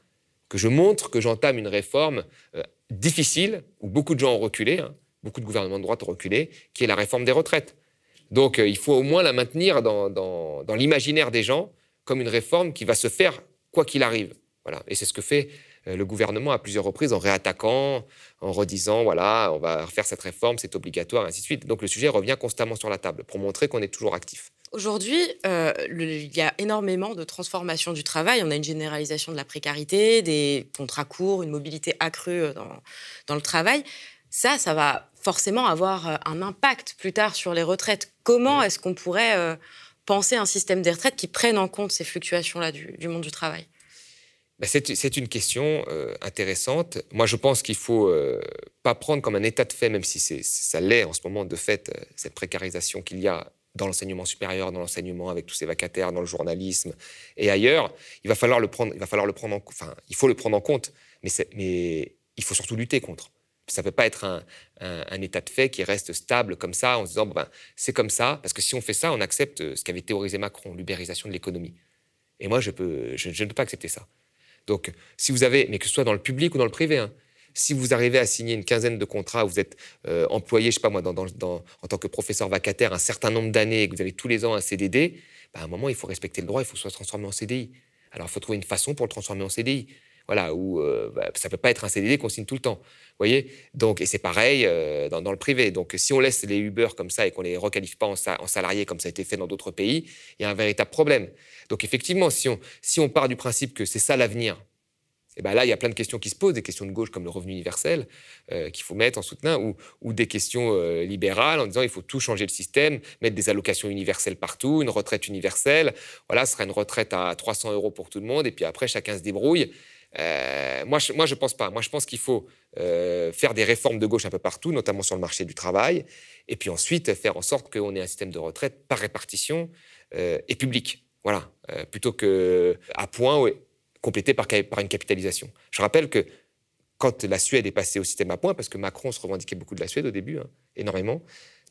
que je montre que j'entame une réforme euh, difficile, où beaucoup de gens ont reculé, hein, beaucoup de gouvernements de droite ont reculé, qui est la réforme des retraites. Donc euh, il faut au moins la maintenir dans, dans l'imaginaire des gens comme une réforme qui va se faire quoi qu'il arrive. Voilà. Et c'est ce que fait euh, le gouvernement à plusieurs reprises en réattaquant, en redisant voilà, on va refaire cette réforme, c'est obligatoire, et ainsi de suite. Donc le sujet revient constamment sur la table pour montrer qu'on est toujours actif. Aujourd'hui, euh, il y a énormément de transformations du travail. On a une généralisation de la précarité, des contrats courts, une mobilité accrue euh, dans, dans le travail. Ça, ça va forcément avoir un impact plus tard sur les retraites. Comment est-ce qu'on pourrait penser un système des retraites qui prenne en compte ces fluctuations-là du monde du travail? Ben, c'est une question euh, intéressante. Moi, je pense qu'il ne faut euh, pas prendre comme un état de fait, même si ça l'est en ce moment de fait, euh, cette précarisation qu'il y a dans l'enseignement supérieur, dans l'enseignement avec tous ces vacataires, dans le journalisme et ailleurs. Il va falloir le prendre, il va falloir le prendre en, enfin, il faut le prendre en compte, mais, il faut surtout lutter contre. Ça ne peut pas être un, état de fait qui reste stable comme ça en se disant ben, c'est comme ça, parce que si on fait ça, on accepte ce qu'avait théorisé Macron, l'ubérisation de l'économie. Et moi, je ne peux pas accepter ça. Donc, si vous avez, mais que ce soit dans le public ou dans le privé, hein, si vous arrivez à signer une quinzaine de contrats, vous êtes euh, employé, je sais pas moi, en tant que professeur vacataire un certain nombre d'années et que vous avez tous les ans un CDD, bah, à un moment, il faut respecter le droit, il faut soit transformer en CDI. Alors, il faut trouver une façon pour le transformer en CDI. Voilà, où euh, bah, ça ne peut pas être un CDD qu'on signe tout le temps. voyez? Donc, et c'est pareil euh, dans, le privé. Donc, si on laisse les Uber comme ça et qu'on les requalifie pas en, en, salariés comme ça a été fait dans d'autres pays, il y a un véritable problème. Donc, effectivement, si on, si on part du principe que c'est ça l'avenir, et ben là, il y a plein de questions qui se posent, des questions de gauche comme le revenu universel euh, qu'il faut mettre en soutien, ou, ou des questions libérales en disant il faut tout changer le système, mettre des allocations universelles partout, une retraite universelle. Voilà, ce sera une retraite à 300 euros pour tout le monde, et puis après, chacun se débrouille. Euh, moi, je, moi, je pense pas. Moi, je pense qu'il faut euh, faire des réformes de gauche un peu partout, notamment sur le marché du travail, et puis ensuite faire en sorte qu'on ait un système de retraite par répartition euh, et public. Voilà, plutôt que à point complété par, une capitalisation. Je rappelle que quand la Suède est passée au système à point, parce que Macron se revendiquait beaucoup de la Suède au début, hein, énormément,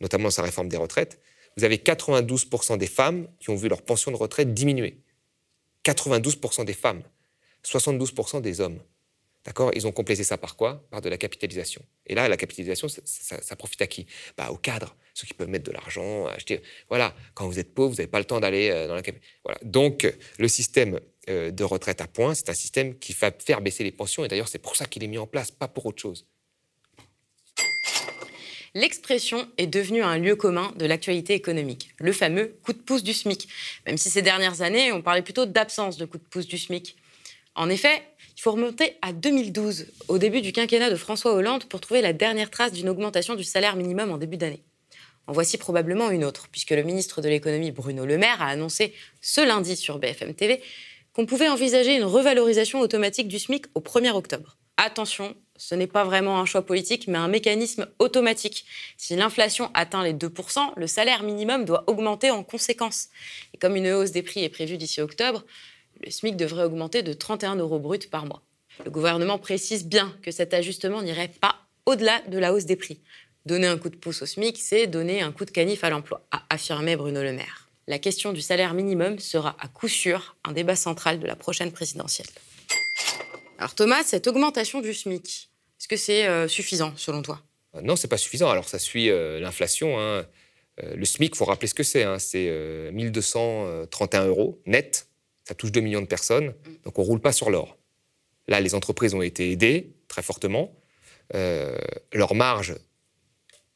notamment sa réforme des retraites, vous avez 92% des femmes qui ont vu leur pension de retraite diminuer. 92% des femmes. 72% des hommes. D'accord? Ils ont complété ça par quoi? Par de la capitalisation. Et là, la capitalisation, ça, profite à qui? Bah, Aux cadres, ceux qui peuvent mettre de l'argent, acheter. Voilà, quand vous êtes pauvre, vous n'avez pas le temps d'aller euh, dans la. Voilà. Donc, le système euh, de retraite à points, c'est un système qui va faire baisser les pensions. Et d'ailleurs, c'est pour ça qu'il est mis en place, pas pour autre chose. L'expression est devenue un lieu commun de l'actualité économique, le fameux coup de pouce du SMIC. Même si ces dernières années, on parlait plutôt d'absence de coup de pouce du SMIC. En effet, il faut remonter à 2012, au début du quinquennat de François Hollande, pour trouver la dernière trace d'une augmentation du salaire minimum en début d'année. En voici probablement une autre, puisque le ministre de l'économie Bruno Le Maire a annoncé ce lundi sur BFM TV qu'on pouvait envisager une revalorisation automatique du SMIC au 1er octobre. Attention, ce n'est pas vraiment un choix politique, mais un mécanisme automatique. Si l'inflation atteint les 2%, le salaire minimum doit augmenter en conséquence. Et comme une hausse des prix est prévue d'ici octobre, le SMIC devrait augmenter de 31 euros brut par mois. Le gouvernement précise bien que cet ajustement n'irait pas au-delà de la hausse des prix. Donner un coup de pouce au SMIC, c'est donner un coup de canif à l'emploi, a affirmé Bruno Le Maire. La question du salaire minimum sera à coup sûr un débat central de la prochaine présidentielle. Alors Thomas, cette augmentation du SMIC, est-ce que c'est euh, suffisant selon toi? Euh, Non, c'est pas suffisant. Alors ça suit euh, l'inflation. Hein. le SMIC, faut rappeler ce que c'est. Hein. C'est 1231 euros net. Ça touche 2 millions de personnes. Mm. Donc on roule pas sur l'or. Là, les entreprises ont été aidées très fortement. leur marge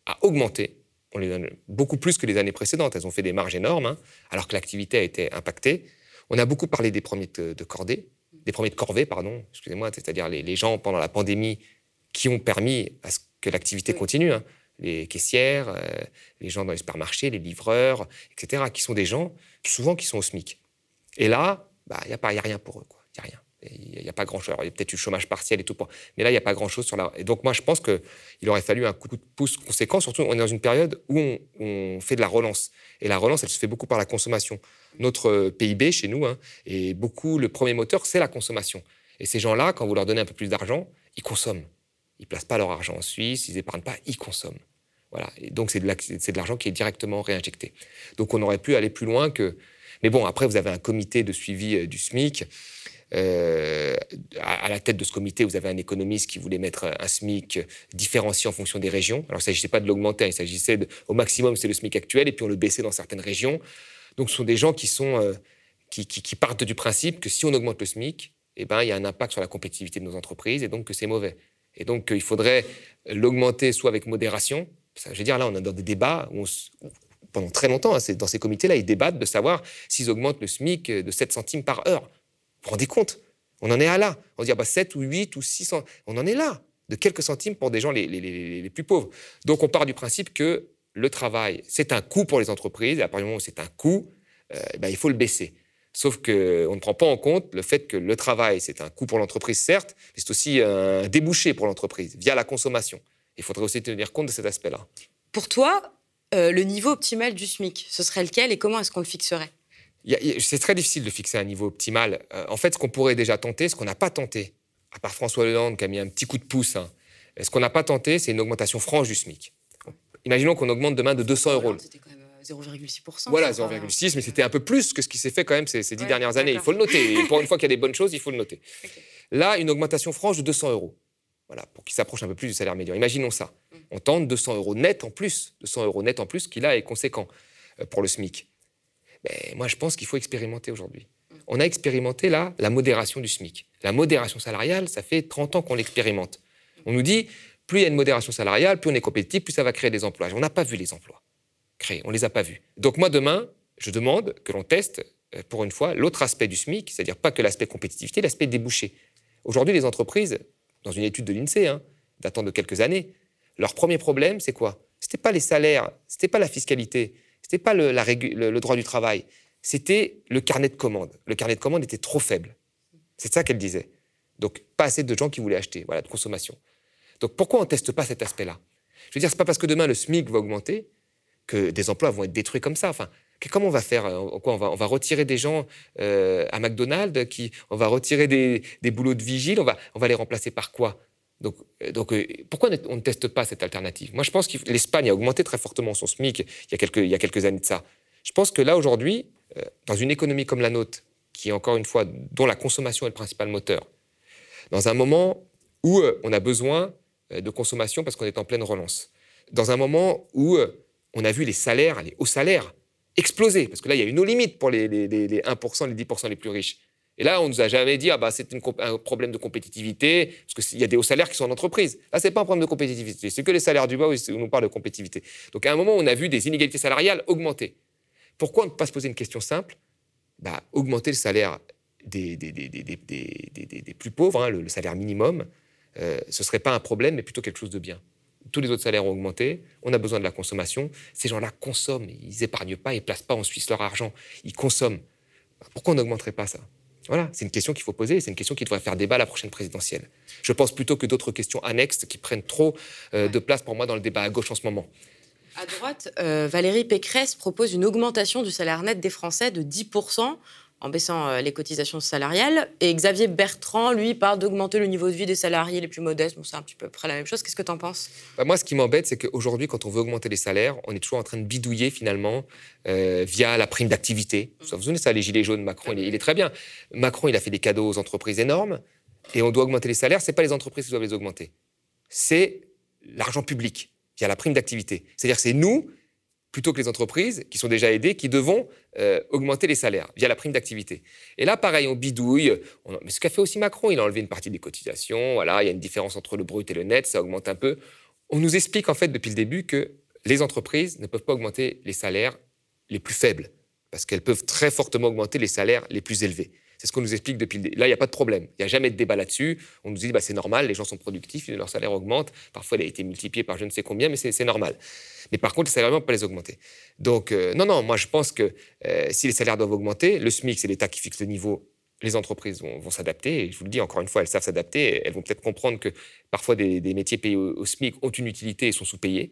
a augmenté. On les donne beaucoup plus que les années précédentes. Elles ont fait des marges énormes, hein, alors que l'activité a été impactée. On a beaucoup parlé des premiers de cordée des premiers de corvée, pardon, excusez-moi, c'est-à-dire les, gens pendant la pandémie qui ont permis à ce que l'activité continue. Hein. Les caissières, euh, les gens dans les supermarchés, les livreurs, etc., qui sont des gens souvent qui sont au SMIC. Et là, il bah, n'y a, a rien pour eux. Il n'y a rien. Il n'y a pas grand-chose. Il y a peut-être du chômage partiel et tout. Mais là, il n'y a pas grand-chose sur la. Et donc, moi, je pense qu'il aurait fallu un coup de pouce conséquent. Surtout, on est dans une période où on, fait de la relance. Et la relance, elle se fait beaucoup par la consommation. Notre euh, PIB, chez nous, hein, et beaucoup, le premier moteur, c'est la consommation. Et ces gens-là, quand vous leur donnez un peu plus d'argent, ils consomment. Ils ne placent pas leur argent en Suisse, ils n'épargnent pas, ils consomment. Voilà. Et donc, c'est de l'argent qui est directement réinjecté. Donc, on aurait pu aller plus loin que. Mais bon, après, vous avez un comité de suivi euh, du SMIC euh, à, la tête de ce comité, vous avez un économiste qui voulait mettre un SMIC différencié en fonction des régions. Alors, il ne s'agissait pas de l'augmenter, il s'agissait au maximum, c'est le SMIC actuel, et puis on le baissait dans certaines régions. Donc, ce sont des gens qui, sont, euh, qui, partent du principe que si on augmente le SMIC, eh ben, il y a un impact sur la compétitivité de nos entreprises, et donc que c'est mauvais. Et donc, il faudrait l'augmenter soit avec modération. je veux dire, là, on est dans des débats où pendant très longtemps, hein, dans ces comités-là, ils débattent de savoir s'ils augmentent le SMIC de 7 centimes par heure. Vous vous rendez compte? On en est à là. On dit ah bah 7 ou 8 ou 6 On en est là, de quelques centimes pour des gens les, plus pauvres. Donc on part du principe que le travail, c'est un coût pour les entreprises, et à partir du moment où c'est un coût, euh, bah, il faut le baisser. Sauf qu'on ne prend pas en compte le fait que le travail, c'est un coût pour l'entreprise, certes, mais c'est aussi un débouché pour l'entreprise, via la consommation. Il faudrait aussi tenir compte de cet aspect-là. Pour toi, euh, le niveau optimal du SMIC, ce serait lequel et comment est-ce qu'on le fixerait? C'est très difficile de fixer un niveau optimal. Euh, en fait, ce qu'on pourrait déjà tenter, ce qu'on n'a pas tenté, à part François Hollande qui a mis un petit coup de pouce, hein, ce qu'on n'a pas tenté, c'est une augmentation franche du SMIC. Imaginons qu'on augmente demain de 200 euros. C'était quand même 0,6%. Euh, voilà, 0,6, mais c'était un peu plus que ce qui s'est fait quand même ces, dix dernières années. Il faut le noter. Et pour une fois qu'il y a des bonnes choses, il faut le noter. (laughs) Là, une augmentation franche de 200 euros. Voilà, pour qu'il s'approche un peu plus du salaire médian. Imaginons ça. Mm. On tente 200 euros net en plus. 200 euros net en plus, qui là est conséquent euh, pour le SMIC. Ben, moi, je pense qu'il faut expérimenter aujourd'hui. On a expérimenté là la modération du SMIC. La modération salariale, ça fait 30 ans qu'on l'expérimente. On nous dit, plus il y a une modération salariale, plus on est compétitif, plus ça va créer des emplois. On n'a pas vu les emplois créés, on ne les a pas vus. Donc moi, demain, je demande que l'on teste, euh, pour une fois, l'autre aspect du SMIC, c'est-à-dire pas que l'aspect compétitivité, l'aspect débouché. Aujourd'hui, les entreprises, dans une étude de l'INSEE, hein, datant de quelques années, leur premier problème, c'est quoi? Ce n'était pas les salaires, ce n'était pas la fiscalité, ce n'était pas le, droit du travail, c'était le carnet de commandes. Le carnet de commandes était trop faible. C'est ça qu'elle disait. Donc, pas assez de gens qui voulaient acheter, voilà, de consommation. Donc, pourquoi on ne teste pas cet aspect-là? Je veux dire, ce n'est pas parce que demain le SMIC va augmenter que des emplois vont être détruits comme ça. Enfin, comment on va faire euh, on, va, retirer des gens euh, à McDonald's, on va retirer des, des boulots de vigile, on va, les remplacer par quoi? Donc, euh, pourquoi on ne teste pas cette alternative? Moi, je pense que l'Espagne a augmenté très fortement son SMIC il y, a quelques, années de ça. Je pense que là, aujourd'hui, dans une économie comme la nôtre, qui encore une fois, dont la consommation est le principal moteur, dans un moment où on a besoin de consommation parce qu'on est en pleine relance, dans un moment où on a vu les salaires, les hauts salaires, exploser, parce que là, il y a une limite pour les, les, les 1%, les 10% les plus riches. Et là, on ne nous a jamais dit, ah bah, c'est un problème de compétitivité, parce qu'il y a des hauts salaires qui sont en entreprise. Là, ce n'est pas un problème de compétitivité, c'est que les salaires du bas où on parle de compétitivité. Donc, à un moment, on a vu des inégalités salariales augmenter. Pourquoi ne pas se poser une question simple? Bah, Augmenter le salaire des, des, des, des plus pauvres, hein, le, salaire minimum, euh, ce ne serait pas un problème, mais plutôt quelque chose de bien. Tous les autres salaires ont augmenté, on a besoin de la consommation. Ces gens-là consomment, ils n'épargnent pas, ils ne placent pas en Suisse leur argent, ils consomment. Pourquoi on n'augmenterait pas ça? Voilà, c'est une question qu'il faut poser, c'est une question qui devrait faire débat à la prochaine présidentielle. Je pense plutôt que d'autres questions annexes qui prennent trop euh, de place pour moi dans le débat à gauche en ce moment. À droite, euh, Valérie Pécresse propose une augmentation du salaire net des Français de 10% en baissant euh, les cotisations salariales. Et Xavier Bertrand, lui, parle d'augmenter le niveau de vie des salariés les plus modestes. Bon, c'est un petit peu près la même chose. Qu'est-ce que tu en penses? Bah, Moi, ce qui m'embête, c'est qu'aujourd'hui, quand on veut augmenter les salaires, on est toujours en train de bidouiller finalement euh, via la prime d'activité. Vous vous souvenez ça, les gilets jaunes, Macron, il est, il est, très bien. Macron, il a fait des cadeaux aux entreprises énormes et on doit augmenter les salaires. Ce n'est pas les entreprises qui doivent les augmenter. C'est l'argent public via la prime d'activité. C'est-à-dire c'est nous plutôt que les entreprises qui sont déjà aidées, qui devons euh, augmenter les salaires via la prime d'activité. Et là, pareil, on bidouille. Mais ce qu'a fait aussi Macron, il a enlevé une partie des cotisations. Voilà, il y a une différence entre le brut et le net, ça augmente un peu. On nous explique en fait depuis le début que les entreprises ne peuvent pas augmenter les salaires les plus faibles, parce qu'elles peuvent très fortement augmenter les salaires les plus élevés. C'est ce qu'on nous explique depuis Là, il n'y a pas de problème. Il n'y a jamais de débat là-dessus. On nous dit, bah, c'est normal, les gens sont productifs, leur salaire augmente. Parfois, il a été multiplié par je ne sais combien, mais c'est normal. Mais par contre, les salaires ne peuvent pas les augmenter. Donc, euh, non, non, moi, je pense que euh, si les salaires doivent augmenter, le SMIC, c'est l'État qui fixe le niveau les entreprises vont, s'adapter. Et je vous le dis encore une fois, elles savent s'adapter. Elles vont peut-être comprendre que parfois des, métiers payés au, SMIC ont une utilité et sont sous-payés.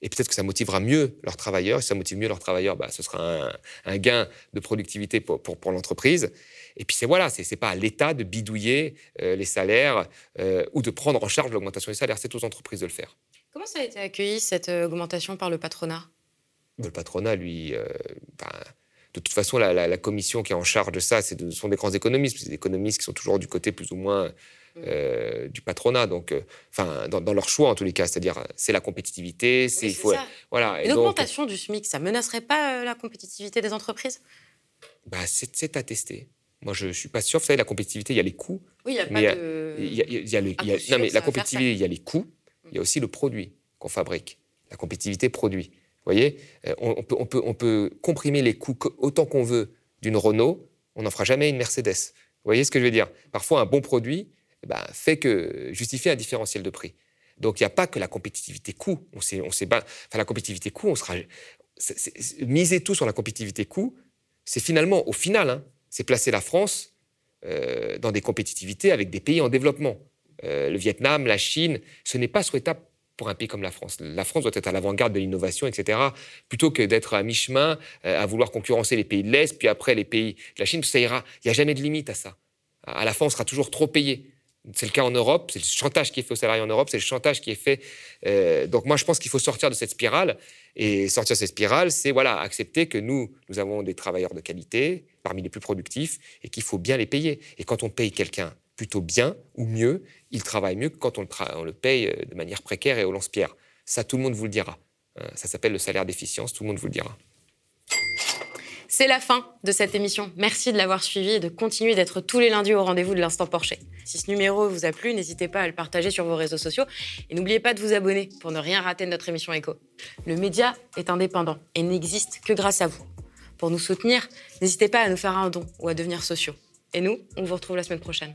Et peut-être que ça motivera mieux leurs travailleurs. Si ça motive mieux leurs travailleurs, bah, ce sera un, gain de productivité pour, pour, pour l'entreprise. Et puis c'est voilà, c'est pas à l'État de bidouiller euh, les salaires euh, ou de prendre en charge l'augmentation des salaires. C'est aux entreprises de le faire. Comment ça a été accueilli cette euh, augmentation par le patronat? Le patronat, lui, ben, de toute façon, la, commission qui est en charge de ça, ce sont des grands économistes, des économistes qui sont toujours du côté plus ou moins mm. du patronat, donc, enfin, dans, leur choix en tous les cas, c'est-à-dire c'est la compétitivité, c'est il faut, voilà. Une augmentation du SMIC, ça menacerait pas la compétitivité des entreprises? Bah, c'est à tester. Moi, je ne suis pas sûr. Vous savez, la compétitivité, il y a les coûts. Oui, il n'y a pas de. Non, mais la compétitivité, il y a les coûts. Il y a aussi le produit qu'on fabrique. La compétitivité produit. Vous voyez euh, on, peut, on, peut, on peut comprimer les coûts autant qu'on veut d'une Renault. On n'en fera jamais une Mercedes. Vous voyez ce que je veux dire? Parfois, un bon produit ben, fait que justifier un différentiel de prix. Donc, il n'y a pas que la compétitivité coût. On sait, sait enfin, la compétitivité coût, on sera. miser tout sur la compétitivité coût, c'est finalement, au final, hein, c'est placer la France euh, dans des compétitivités avec des pays en développement. Euh, le Vietnam, la Chine, ce n'est pas souhaitable pour un pays comme la France. La France doit être à l'avant-garde de l'innovation, etc., plutôt que d'être à mi-chemin, euh, à vouloir concurrencer les pays de l'Est, puis après les pays de la Chine, ça ira. Il n'y a jamais de limite à ça. À la fin, on sera toujours trop payé. C'est le cas en Europe, c'est le chantage qui est fait aux salariés en Europe, c'est le chantage qui est fait. Euh, donc moi, je pense qu'il faut sortir de cette spirale. Et sortir de cette spirale, c'est voilà, accepter que nous, nous avons des travailleurs de qualité, parmi les plus productifs, et qu'il faut bien les payer. Et quand on paye quelqu'un plutôt bien ou mieux, il travaille mieux que quand on le, on le paye euh, de manière précaire et au lance-pierre. Ça, tout le monde vous le dira. Euh, ça s'appelle le salaire d'efficience, tout le monde vous le dira. C'est la fin de cette émission. Merci de l'avoir suivi et de continuer d'être tous les lundis au rendez-vous de l'Instant Porcher. Si ce numéro vous a plu, n'hésitez pas à le partager sur vos réseaux sociaux et n'oubliez pas de vous abonner pour ne rien rater de notre émission Echo. Le média est indépendant et n'existe que grâce à vous. Pour nous soutenir, n'hésitez pas à nous faire un don ou à devenir sociaux. Et nous, on vous retrouve la semaine prochaine.